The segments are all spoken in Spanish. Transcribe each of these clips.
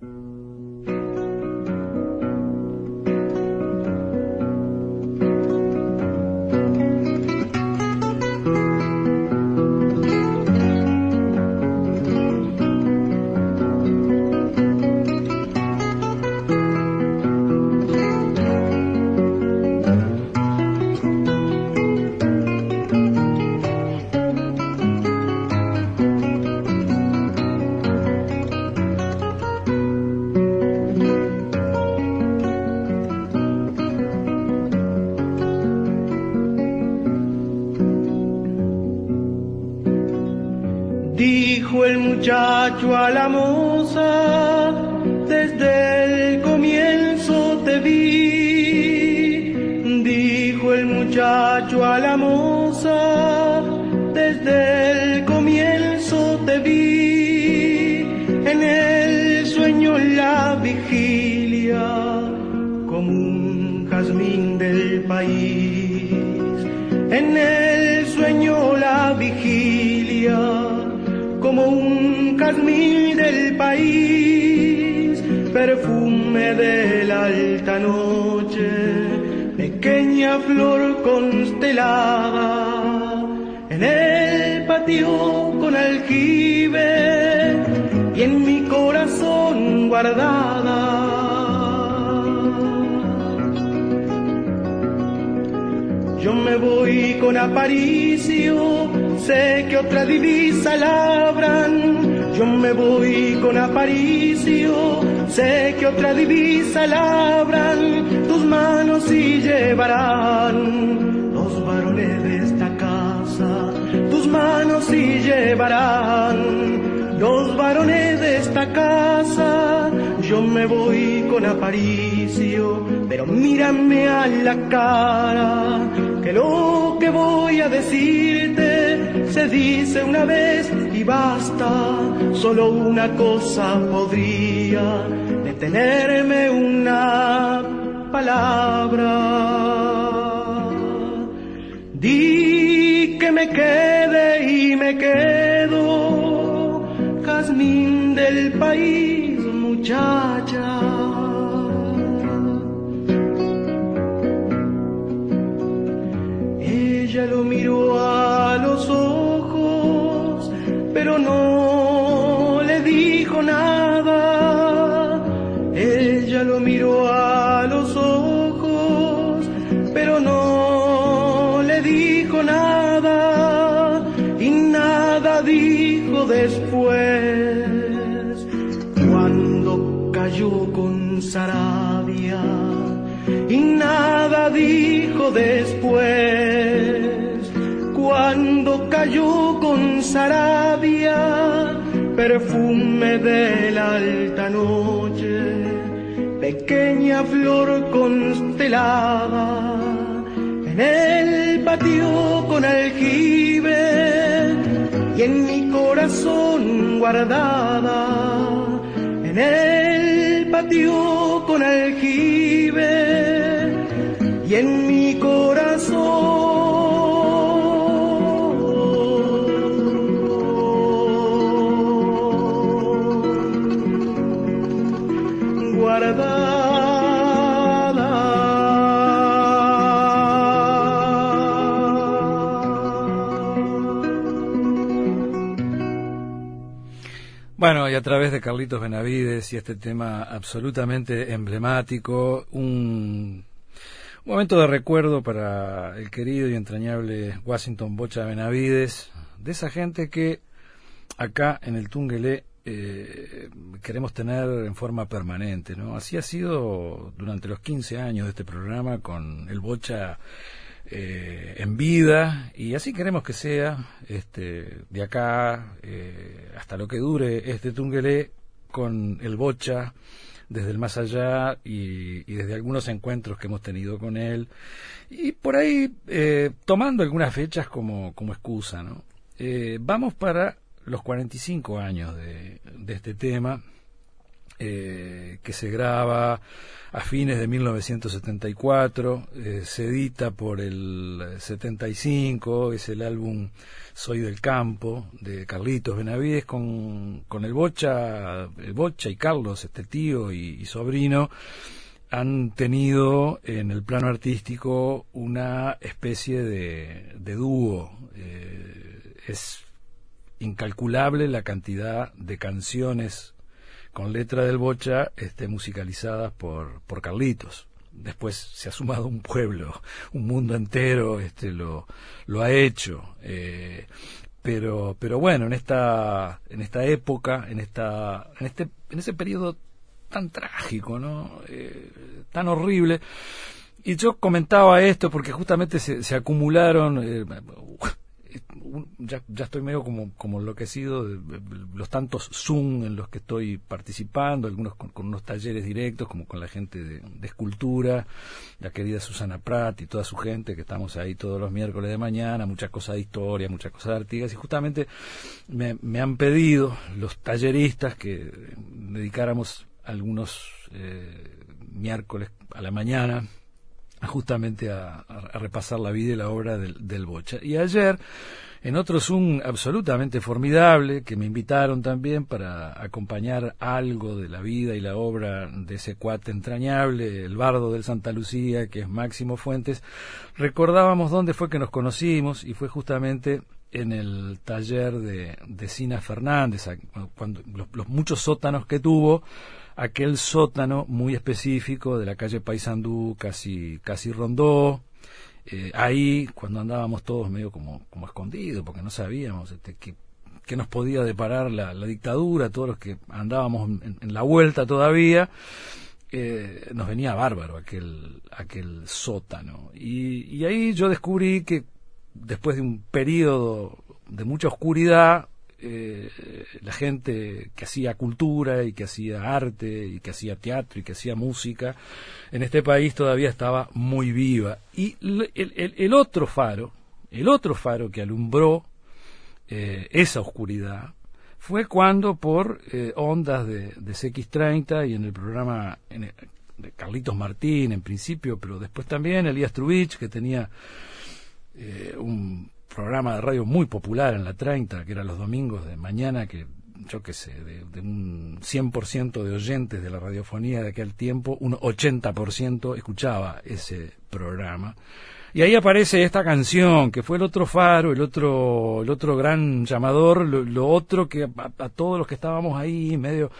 a vigilia, como un jazmín del país. En el sueño la vigilia, como un jazmín del país, perfume de la alta noche, pequeña flor constelada, en el patio con aljibe y en mi corazón guardada. Yo me voy con Aparicio, sé que otra divisa labran yo me voy con Aparicio, sé que otra divisa labran tus manos y llevarán los varones de esta casa, tus manos y llevarán los varones de esta casa. Yo me voy Aparicio, pero mírame a la cara, que lo que voy a decirte se dice una vez y basta, solo una cosa podría detenerme una palabra. Di que me quede y me quedo, jazmín del país, muchacha. Ella lo miró a los ojos pero no le dijo nada. Ella lo miró a los ojos, pero no le dijo nada y nada dijo después. Cuando cayó con Sarabia y nada dijo después cuando cayó con Sarabia, perfume de la alta noche, pequeña flor constelada, en el patio con aljibe y en mi corazón guardada, en el patio con aljibe y en mi Bueno, y a través de Carlitos Benavides y este tema absolutamente emblemático, un, momento de recuerdo para el querido y entrañable Washington Bocha Benavides, de esa gente que acá en el Tungelé eh, queremos tener en forma permanente, ¿no? Así ha sido durante los 15 años de este programa con el Bocha eh, en vida y así queremos que sea este, de acá eh, hasta lo que dure este Tungelé con el Bocha desde el más allá y, desde algunos encuentros que hemos tenido con él y por ahí eh, tomando algunas fechas como, como excusa. ¿no? vamos para los 45 años de este tema eh, que se graba a fines de 1974, eh, se edita por el 75, es el álbum Soy del Campo de Carlitos Benavides con, con el Bocha, el Bocha y Carlos, este tío y, sobrino, han tenido en el plano artístico una especie de, dúo. Eh, es incalculable la cantidad de canciones con letra del Bocha este, musicalizadas por, por Carlitos. Después se ha sumado un pueblo, un mundo entero este, lo, lo ha hecho. Eh, pero, pero bueno, en esta, en esta época, en, esta, en, este, en ese periodo tan trágico, ¿no? Eh, tan horrible. Y yo comentaba esto porque justamente se, se acumularon, eh, ya, ya estoy medio como, como enloquecido de, los tantos Zoom en los que estoy participando, algunos con, unos talleres directos, como con la gente de, escultura, la querida Susana Prat y toda su gente, que estamos ahí todos los miércoles de mañana, muchas cosas de historia, muchas cosas de Artigas, y justamente me, me han pedido los talleristas que dedicáramos algunos eh, miércoles a la mañana justamente a, repasar la vida y la obra del, del Bocha. Y ayer en otro Zoom absolutamente formidable, que me invitaron también para acompañar algo de la vida y la obra de ese cuate entrañable, el bardo del Santa Lucía, que es Máximo Fuentes, recordábamos dónde fue que nos conocimos y fue justamente en el taller de, de Sina Fernández, cuando los, muchos sótanos que tuvo, aquel sótano muy específico de la calle Paysandú, casi, casi rondó, eh, ahí, cuando andábamos todos medio como, como escondidos, porque no sabíamos este, qué, nos podía deparar la, dictadura, todos los que andábamos en, la vuelta todavía, eh, nos venía bárbaro aquel, aquel sótano. Y, y ahí yo descubrí que después de un periodo de mucha oscuridad, eh, la gente que hacía cultura y que hacía arte y que hacía teatro y que hacía música en este país todavía estaba muy viva. Y el, otro faro, el otro faro que alumbró eh, esa oscuridad fue cuando por eh, ondas de, de, CX30 y en el programa de Carlitos Martín en principio, pero después también Elías Trubich, que tenía un programa de radio muy popular en la 30, que era los domingos de mañana, que yo qué sé, de, de un 100% de oyentes de la radiofonía de aquel tiempo, un 80% escuchaba ese programa. Y ahí aparece esta canción, que fue el otro faro, el otro, el otro gran llamador, lo, otro que a, todos los que estábamos ahí medio,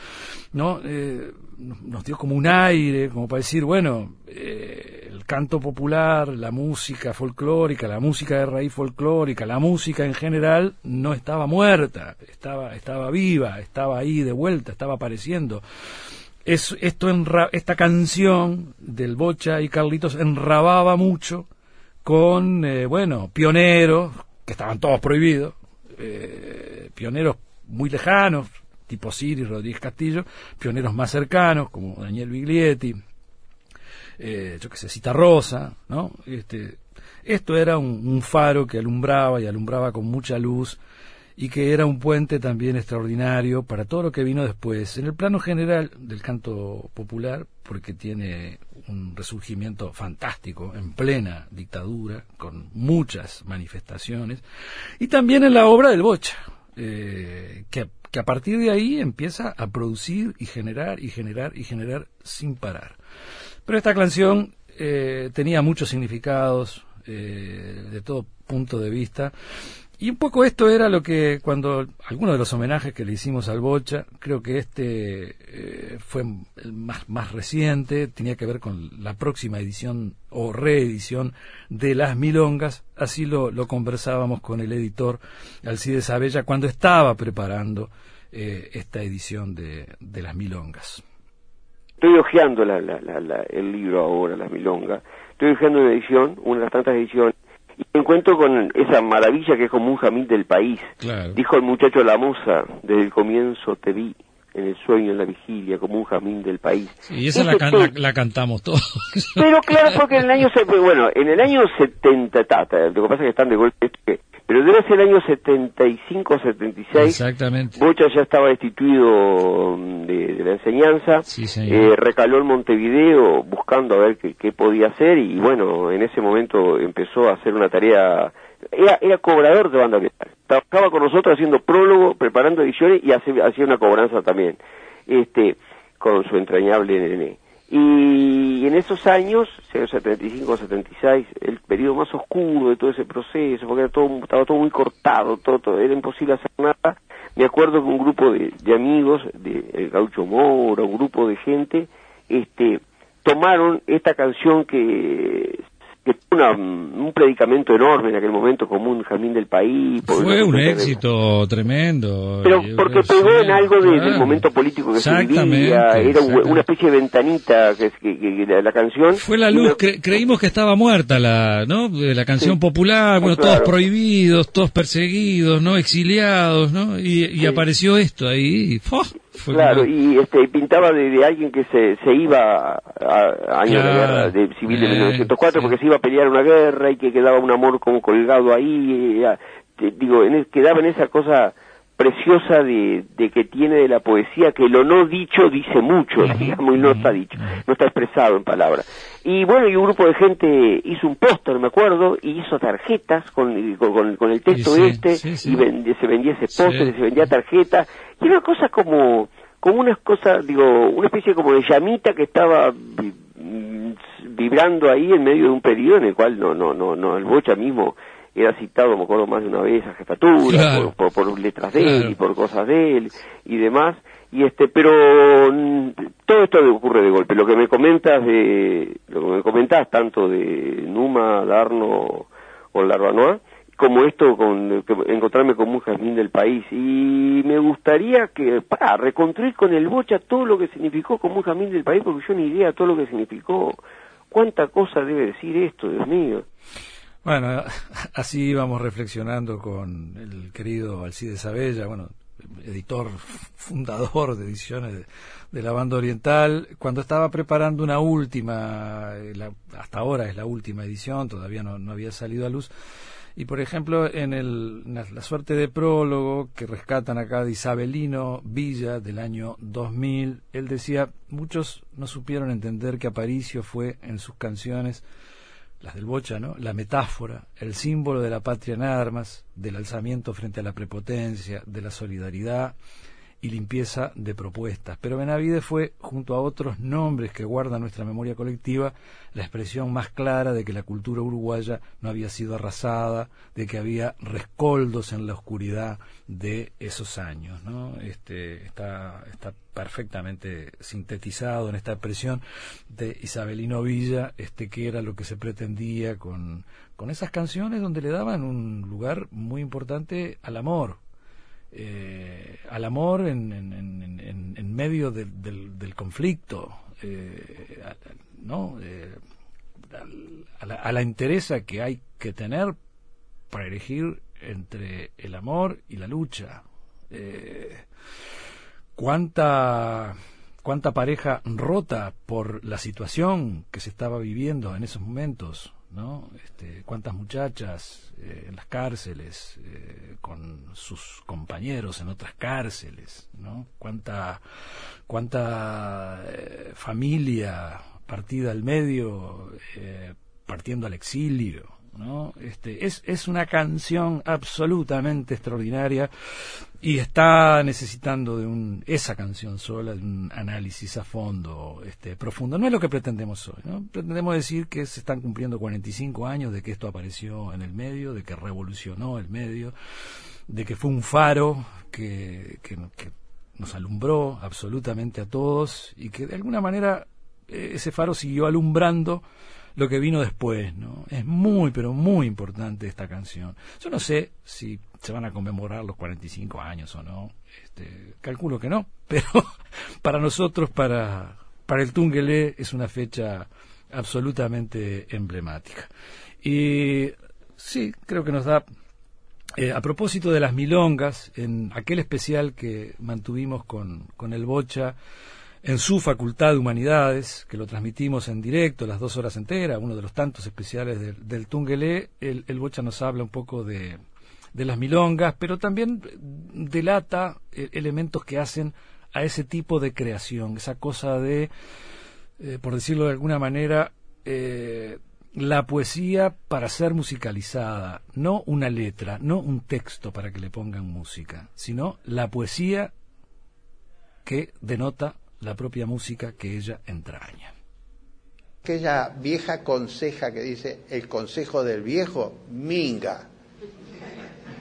¿no? Eh, nos dio como un aire, como para decir, bueno, eh, el canto popular, la música folclórica, la música de raíz folclórica, la música en general, no estaba muerta, estaba, estaba viva, estaba ahí de vuelta, estaba apareciendo. Es, esto esta canción del Bocha y Carlitos enrababa mucho con, eh, bueno, pioneros, que estaban todos prohibidos, eh, pioneros muy lejanos, tipo Siri, Rodríguez Castillo, pioneros más cercanos, como Daniel Biglietti, eh, yo que sé, Cita Rosa, ¿no? Este, esto era un, faro que alumbraba y alumbraba con mucha luz y que era un puente también extraordinario para todo lo que vino después. En el plano general del canto popular, porque tiene un resurgimiento fantástico en plena dictadura, con muchas manifestaciones, y también en la obra del Bocha, eh, que, que, a partir de ahí empieza a producir y generar y generar y generar sin parar. Pero esta canción eh, tenía muchos significados eh, de todo punto de vista y un poco esto era lo que cuando algunos de los homenajes que le hicimos al Bocha, creo que este eh, fue el más, más reciente, tenía que ver con la próxima edición o reedición de Las Milongas, así lo, lo conversábamos con el editor Alcides Abella cuando estaba preparando eh, esta edición de, de Las Milongas. Estoy hojeando la, la, el libro ahora, Las Milongas, estoy hojeando una edición, una de las tantas ediciones me encuentro con esa maravilla que es como un jamín del país. Dijo el muchacho La Musa, desde el comienzo te vi en el sueño, en la vigilia, como un jamín del país. y esa la, la, cantamos todos. Pero claro, porque en el año, bueno, en el año 70, tata, lo que pasa es que están de golpe, que pero debe ser el año 75 o 76. Exactamente. Bocha ya estaba destituido mm, de, la enseñanza, eh, recaló en Montevideo buscando a ver qué, podía hacer y bueno, en ese momento empezó a hacer una tarea, era, era cobrador de banda oriental, trabajaba con nosotros haciendo prólogo, preparando ediciones y hacía una cobranza también, este, con su entrañable nene. Y en esos años, 75, 76, el periodo más oscuro de todo ese proceso, porque todo, estaba todo muy cortado, todo, era imposible hacer nada, me acuerdo que un grupo de, amigos, de el Gaucho Moro, un grupo de gente, este, tomaron esta canción que que fue un predicamento enorme en aquel momento como un jamín del país. Fue un éxito tremendo. Pero porque pegó en algo del momento político que se vivía, era una especie de ventanita que, que, la canción. Fue la luz, creímos que estaba muerta la, ¿no? La canción popular, bueno, todos prohibidos, todos perseguidos, ¿no? Exiliados, ¿no? Y, apareció esto ahí y claro, y este, pintaba de, alguien que se, se iba a, años de guerra de civil de 1904 porque se iba a pelear una guerra y que quedaba un amor como colgado ahí, digo, en, quedaba en esa cosa preciosa de, de, que tiene de la poesía que lo no dicho dice mucho, digamos, y no está dicho, no está expresado en palabras. Y bueno, y un grupo de gente hizo un póster, me acuerdo, y hizo tarjetas con, con, con el texto este, y se vendía ese póster, se vendía tarjetas, y era una cosa como, como unas cosas, digo, una especie como de llamita que estaba vibrando ahí en medio de un periodo en el cual no, no, no, no, el Bocha mismo era citado, me acuerdo más de una vez, a jefatura, por, por, letras de él y por cosas de él y demás. Y este, pero mm, todo esto ocurre de golpe. Lo que me comentas de, lo que me comentas tanto de Numa, Darno o Larbanois, como esto, con encontrarme con un jazmín del país. Y me gustaría que, para reconstruir con el Bocha todo lo que significó como un jazmín del país, porque yo ni idea todo lo que significó. ¿Cuánta cosa debe decir esto, Dios mío? Bueno, así íbamos reflexionando con el querido Alcides Abella, bueno, editor fundador de ediciones de, la banda oriental, cuando estaba preparando una última, eh, hasta ahora es la última edición, todavía no, había salido a luz, y por ejemplo en, el, la, suerte de prólogo que rescatan acá de Isabelino Villa del año 2000, él decía, muchos no supieron entender que Aparicio fue en sus canciones las del Bocha, ¿no? La metáfora, el símbolo de la patria en armas, del alzamiento frente a la prepotencia, de la solidaridad y limpieza de propuestas. Pero Benavides fue, junto a otros nombres que guarda nuestra memoria colectiva, la expresión más clara de que la cultura uruguaya no había sido arrasada, de que había rescoldos en la oscuridad de esos años. ¿no? Este, está, está perfectamente sintetizado en esta expresión de Isabelino Villa, este, que era lo que se pretendía con, con esas canciones donde le daban un lugar muy importante al amor, eh, al amor en, en, medio del, conflicto, eh, ¿no? Eh, a, la, a, la, interesa que hay que tener para elegir entre el amor y la lucha. ¿Cuánta cuánta pareja rota por la situación que se estaba viviendo en esos momentos ¿no? Este, cuántas muchachas eh, en las cárceles eh, con sus compañeros en otras cárceles, ¿no? Cuánta cuánta eh, familia partida al medio partiendo al exilio, ¿no? Este, es, es una canción absolutamente extraordinaria y está necesitando de un, esa canción sola, de un análisis a fondo, este, profundo. No es lo que pretendemos hoy, ¿no? Pretendemos decir que se están cumpliendo 45 años de que esto apareció en el medio, de que revolucionó el medio, de que fue un faro que, que, que nos alumbró absolutamente a todos y que de alguna manera eh, ese faro siguió alumbrando lo que vino después, ¿no? Es muy, pero muy importante esta canción. Yo no sé si se van a conmemorar los 45 años o no. Este, calculo que no, pero para nosotros, para, para el Tungelé, es una fecha absolutamente emblemática. Y sí, creo que nos da eh, a propósito de las milongas, en aquel especial que mantuvimos con, con el Bocha, en su Facultad de Humanidades, que lo transmitimos en directo las dos horas enteras, uno de los tantos especiales del, del Tungelé, el, el, Bocha nos habla un poco de, de las milongas, pero también delata eh, elementos que hacen a ese tipo de creación, esa cosa de, eh, por decirlo de alguna manera, eh, la poesía para ser musicalizada, no una letra, no un texto para que le pongan música, sino la poesía que denota la propia música que ella entraña. Aquella vieja conseja que dice el consejo del viejo, minga.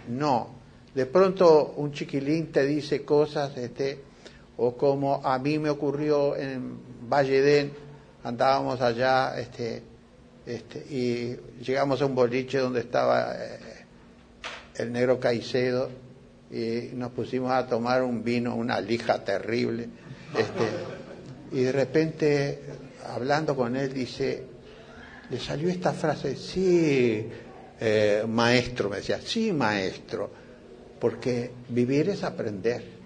No, de pronto un chiquilín te dice cosas, este, o como a mí me ocurrió en Valledén, andábamos allá, este, este, y llegamos a un boliche donde estaba eh, el negro Caicedo y nos pusimos a tomar un vino, una lija terrible. Este, y de repente, hablando con él, dice, le salió esta frase, sí, eh, maestro, me decía, sí, maestro, porque vivir es aprender.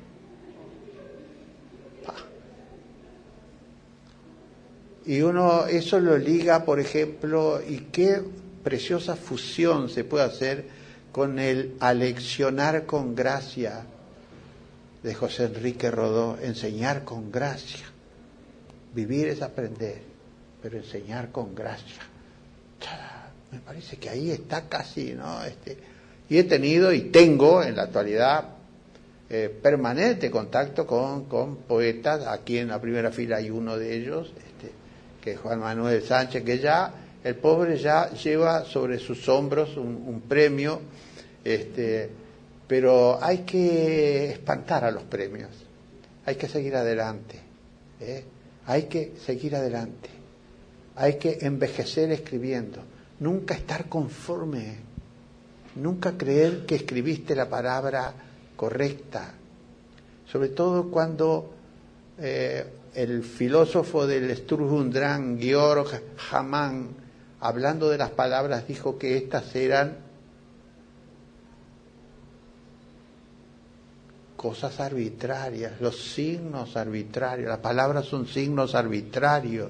Y uno eso lo liga, por ejemplo, y qué preciosa fusión se puede hacer con el aleccionar con gracia de José Enrique Rodó, enseñar con gracia. Vivir es aprender, pero enseñar con gracia. Me parece que ahí está casi, ¿no? Este, y he tenido y tengo en la actualidad eh, permanente contacto con, con poetas. Aquí en la primera fila hay uno de ellos, que Juan Manuel Sánchez, que ya el pobre ya lleva sobre sus hombros un, premio, este, pero hay que espantar a los premios, hay que seguir adelante, ¿eh? hay que seguir adelante, hay que envejecer escribiendo, nunca estar conforme, nunca creer que escribiste la palabra correcta, sobre todo cuando eh, el filósofo del Sturjundran, Georg Hamann, hablando de las palabras, dijo que estas eran cosas arbitrarias, los signos arbitrarios, las palabras son signos arbitrarios.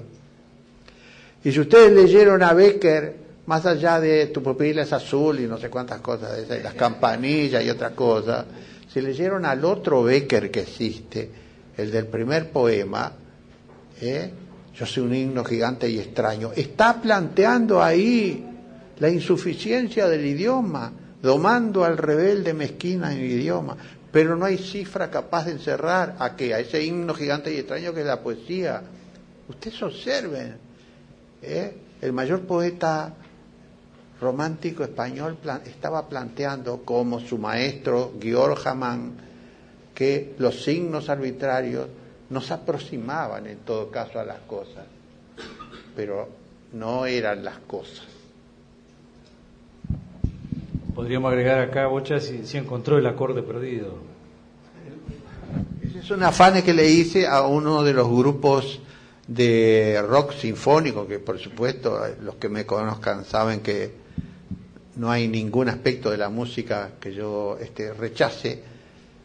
Y si ustedes leyeron a Becker, más allá de tu pupila es azul y no sé cuántas cosas, las campanillas y otras cosas, si leyeron al otro Becker que existe, el del primer poema, ¿eh? yo soy un himno gigante y extraño, está planteando ahí la insuficiencia del idioma, domando al rebelde mezquina en el idioma, pero no hay cifra capaz de encerrar a que a ese himno gigante y extraño que es la poesía. Ustedes observen, ¿eh? el mayor poeta romántico español estaba planteando como su maestro Georg Hamann que los signos arbitrarios nos aproximaban en todo caso a las cosas, pero no eran las cosas. Podríamos agregar acá, Bocha, si, si encontró el acorde perdido. Ese es un afán que le hice a uno de los grupos de rock sinfónico, que por supuesto los que me conozcan saben que no hay ningún aspecto de la música que yo este, rechace,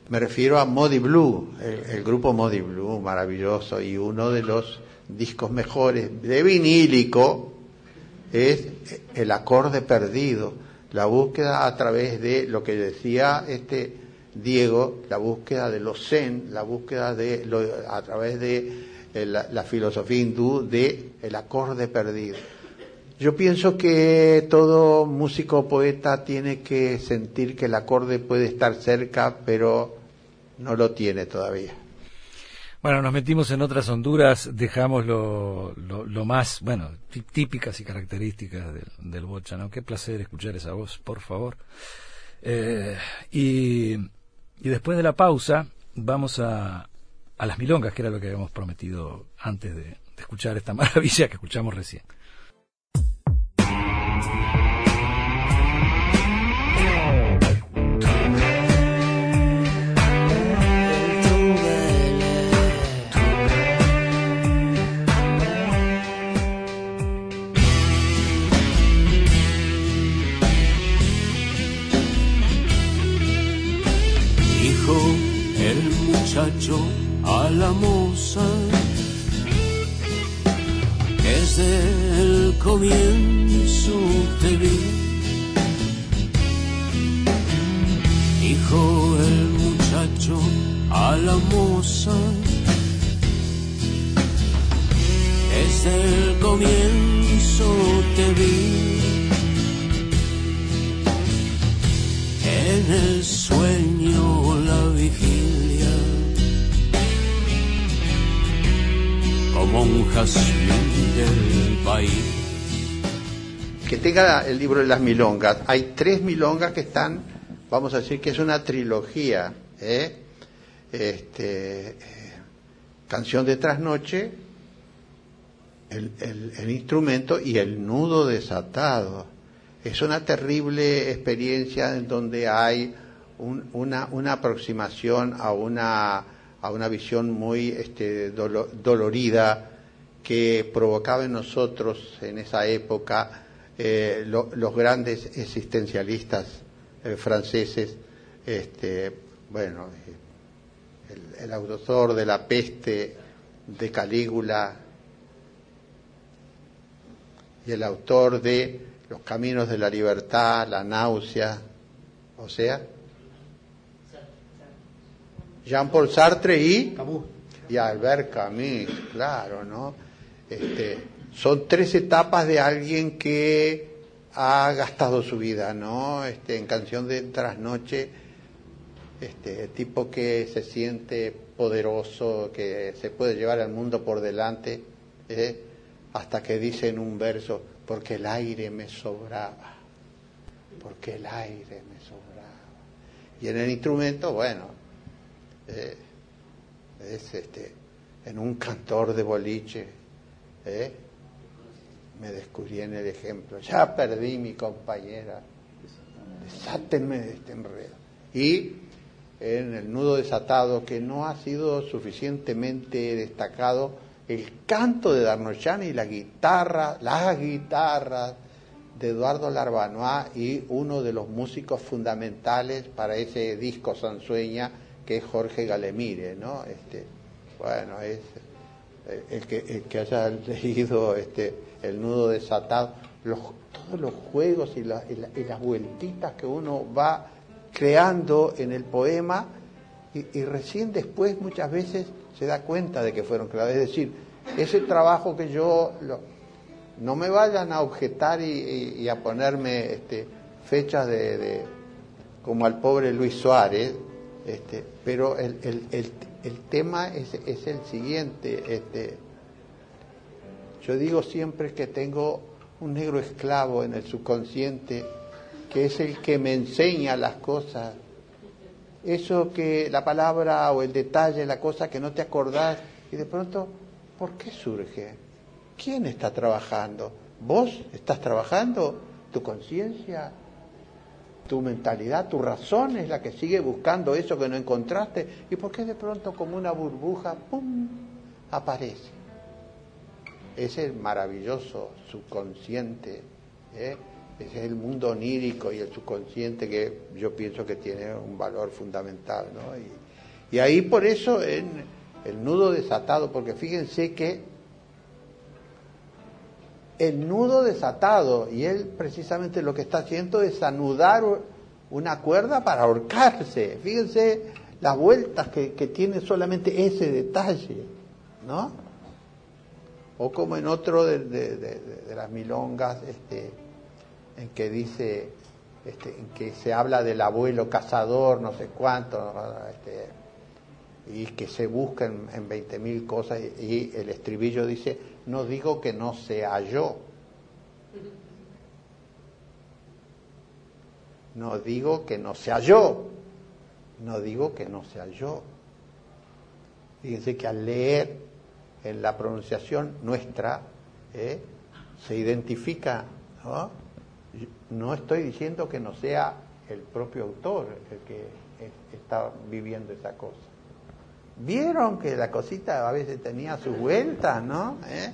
me refiero a Modi Blue, el, grupo Modi Blue, maravilloso, y uno de los discos mejores de vinílico es el acorde perdido, la búsqueda a través de lo que decía este Diego, la búsqueda de los zen, la búsqueda de a través de eh, la, filosofía hindú de el acorde perdido. Yo pienso que todo músico poeta tiene que sentir que el acorde puede estar cerca, pero no lo tiene todavía. Bueno, nos metimos en otras Honduras, dejamos lo, lo, más, bueno, típicas y características del, del, bocha, ¿no? Qué placer escuchar esa voz, por favor. Eh, y, y, después de la pausa vamos a, a las milongas, que era lo que habíamos prometido antes de, de escuchar esta maravilla que escuchamos recién. El libro de las milongas. Hay tres milongas que están, vamos a decir que es una trilogía. ¿eh? Este, eh, canción de trasnoche, el, instrumento y el nudo desatado. Es una terrible experiencia en donde hay una, una, aproximación a una, a una visión muy este, dolorida que provocaba en nosotros en esa época eh, los grandes existencialistas eh, franceses, este, bueno, eh, el, autor de la peste de Calígula y el autor de Los Caminos de la Libertad, La Náusea, o sea, Jean-Paul Sartre y, y Albert Camus, claro, ¿no? Este, son tres etapas de alguien que ha gastado su vida, ¿no? Este, en canción de trasnoche, este, tipo que se siente poderoso, que se puede llevar al mundo por delante, ¿eh? hasta que dice en un verso, porque el aire me sobraba, porque el aire me sobraba. Y en el instrumento, bueno, eh, es este, en un cantor de boliche, ¿eh? Me descubrí en el ejemplo. Ya perdí mi compañera. Desátenme de este enredo. Y en el nudo desatado, que no ha sido suficientemente destacado, el canto de Darnochan y la guitarra, las guitarras de Eduardo Larbanois y uno de los músicos fundamentales para ese disco Sansueña, que es Jorge Galemire, ¿no? Este, bueno, es eh, el que, el que haya leído este, el nudo desatado, los, todos los juegos y, las vueltitas que uno va creando en el poema y, recién después muchas veces se da cuenta de que fueron creados. Es decir, ese trabajo que yo, no me vayan a objetar y, a ponerme este, fechas de, como al pobre Luis Suárez, este, pero el, el, tema es, es, el siguiente. Este, yo digo siempre que tengo un negro esclavo en el subconsciente, que es el que me enseña las cosas. Eso que la palabra o el detalle, la cosa que no te acordás, y de pronto, ¿por qué surge? ¿Quién está trabajando? ¿Vos estás trabajando? ¿Tu conciencia? ¿Tu mentalidad? ¿Tu razón es la que sigue buscando eso que no encontraste? ¿Y por qué de pronto como una burbuja, ¡pum!, aparece? Es el maravilloso subconsciente, ¿eh? ese es el mundo onírico y el subconsciente que yo pienso que tiene un valor fundamental. ¿no? Y, ahí por eso en el nudo desatado, porque fíjense que el nudo desatado, y él precisamente lo que está haciendo es anudar una cuerda para ahorcarse. Fíjense las vueltas que, que tiene solamente ese detalle, ¿no? O como en otro de, las milongas, este, en que dice, este, en que se habla del abuelo cazador, no sé cuánto, este, y que se busca en, veinte mil cosas, y, el estribillo dice, no digo que no sea yo, no digo que no sea yo, no digo que no sea yo. Fíjense que al leer en la pronunciación nuestra ¿eh? se identifica, ¿no? ¿no? estoy diciendo que no sea el propio autor el que está viviendo esa cosa. Vieron que la cosita a veces tenía sus vueltas, ¿no? ¿Eh?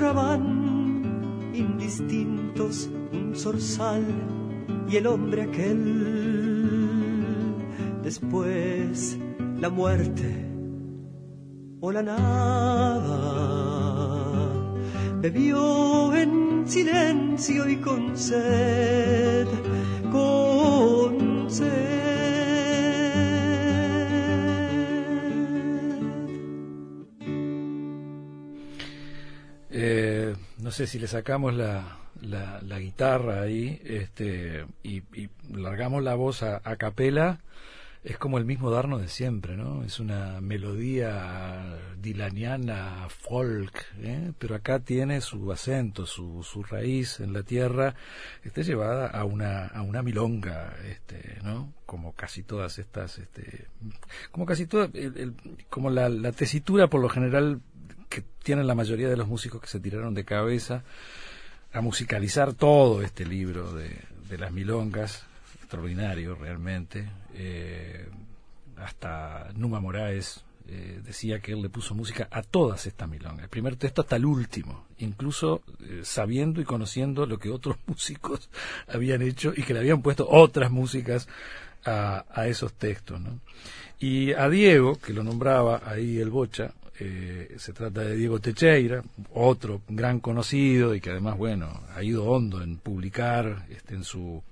lloraban indistintos un zorzal y el hombre aquel. Después la muerte o la nada bebió en silencio y con sed, con sed. Si le sacamos la, la, guitarra ahí este, y, largamos la voz a, capela, es como el mismo Darno de siempre, ¿no? Es una melodía dilaniana, folk, ¿eh? pero acá tiene su acento, su, su raíz en la tierra, está llevada a una, a una milonga, este, ¿no? Como casi todas estas, este, como casi toda, como la, la tesitura por lo general tienen la mayoría de los músicos que se tiraron de cabeza a musicalizar todo este libro de, las milongas, extraordinario realmente. Eh, hasta Numa Moraes eh, decía que él le puso música a todas estas milongas, el primer texto hasta el último, incluso eh, sabiendo y conociendo lo que otros músicos habían hecho y que le habían puesto otras músicas a, esos textos. Y a Diego, que lo nombraba ahí el Bocha, eh, se trata de Diego Techeira, otro gran conocido y que además, bueno, ha ido hondo en publicar este, en su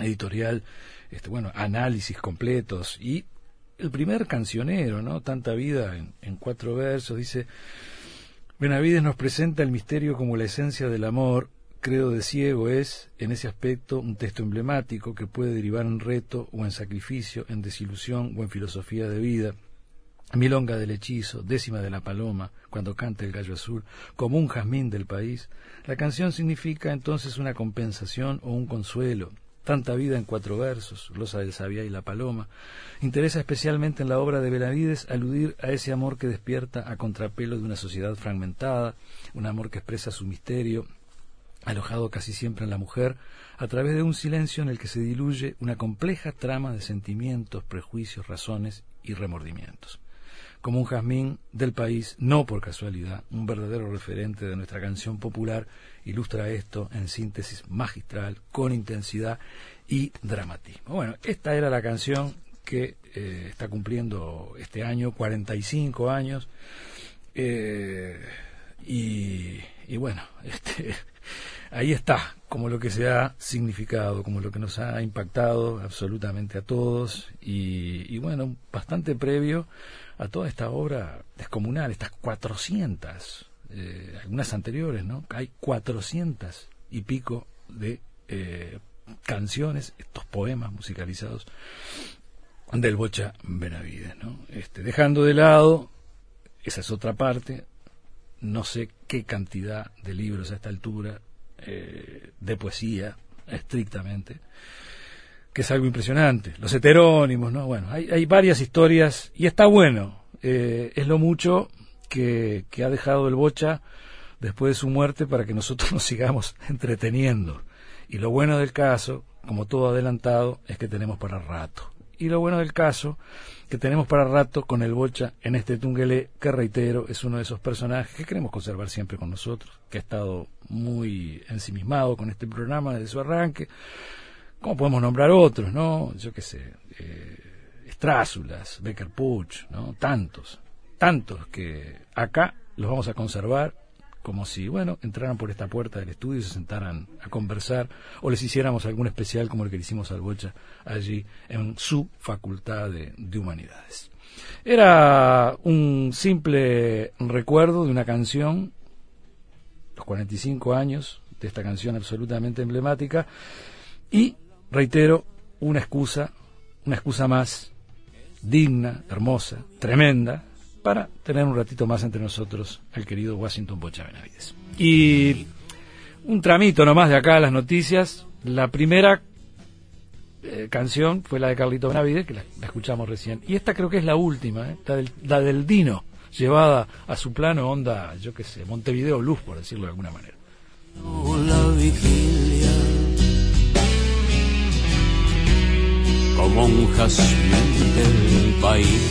editorial, este, bueno, análisis completos. Y el primer cancionero, ¿no? Tanta vida en, en cuatro versos, dice, Benavides nos presenta el misterio como la esencia del amor, credo de ciego es, en ese aspecto, un texto emblemático que puede derivar en reto o en sacrificio, en desilusión o en filosofía de vida Milonga del hechizo, décima de la paloma, cuando canta el gallo azul, como un jazmín del país, la canción significa entonces una compensación o un consuelo. Tanta vida en cuatro versos, glosa del sabía y la paloma. Interesa especialmente en la obra de Benavides aludir a ese amor que despierta a contrapelo de una sociedad fragmentada, un amor que expresa su misterio, alojado casi siempre en la mujer, a través de un silencio en el que se diluye una compleja trama de sentimientos, prejuicios, razones y remordimientos como un jazmín del país, no por casualidad, un verdadero referente de nuestra canción popular, ilustra esto en síntesis magistral, con intensidad y dramatismo. Bueno, esta era la canción que eh, está cumpliendo este año 45 años eh, y, y, bueno, este, ahí está, como lo que se ha significado, como lo que nos ha impactado absolutamente a todos y, y bueno, bastante previo a toda esta obra descomunal, estas 400, eh, algunas anteriores, ¿no? Hay 400 y pico de eh, canciones, estos poemas musicalizados del Bocha Benavides, ¿no? Este, dejando de lado, esa es otra parte, no sé qué cantidad de libros a esta altura, eh, de poesía, estrictamente, que es algo impresionante. Los heterónimos, ¿no? Bueno, hay, hay varias historias y está bueno. Eh, es lo mucho que, que ha dejado el Bocha después de su muerte para que nosotros nos sigamos entreteniendo. Y lo bueno del caso, como todo adelantado, es que tenemos para rato. Y lo bueno del caso, que tenemos para rato con el Bocha en este Tungelé, que reitero, es uno de esos personajes que queremos conservar siempre con nosotros, que ha estado muy ensimismado con este programa desde su arranque. ¿Cómo podemos nombrar otros, no? Yo qué sé, eh, Becker Puch, ¿no? Tantos, tantos que acá los vamos a conservar como si, bueno, entraran por esta puerta del estudio y se sentaran a conversar o les hiciéramos algún especial como el que le hicimos al Bocha allí en su facultad de humanidades. Era un simple recuerdo de una canción, los 45 años de esta canción absolutamente emblemática y, reitero, una excusa, una excusa más digna, hermosa, tremenda, para tener un ratito más entre nosotros al querido Washington Bocha Benavides. Y un tramito nomás de acá a las noticias. La primera eh, canción fue la de Carlito Benavides, que la, escuchamos recién. Y esta creo que es la última, eh, la, del, Dino, llevada a su plano onda, yo qué sé, Montevideo Luz, por decirlo de alguna manera. Como jazmín del país.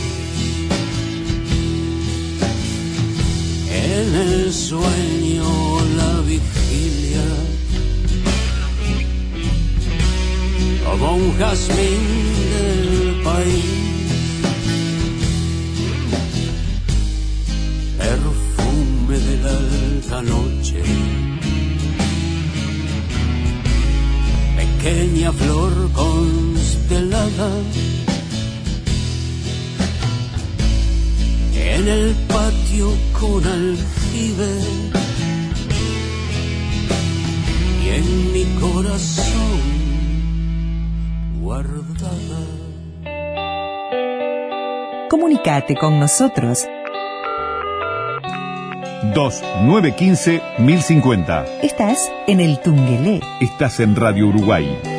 En el sueño la vigilia, como un jazmín en el patio con aljibe y en mi corazón guardada. Comunicate con nosotros 2915 1050. Estás en el Tungelé. Estás en Radio Uruguay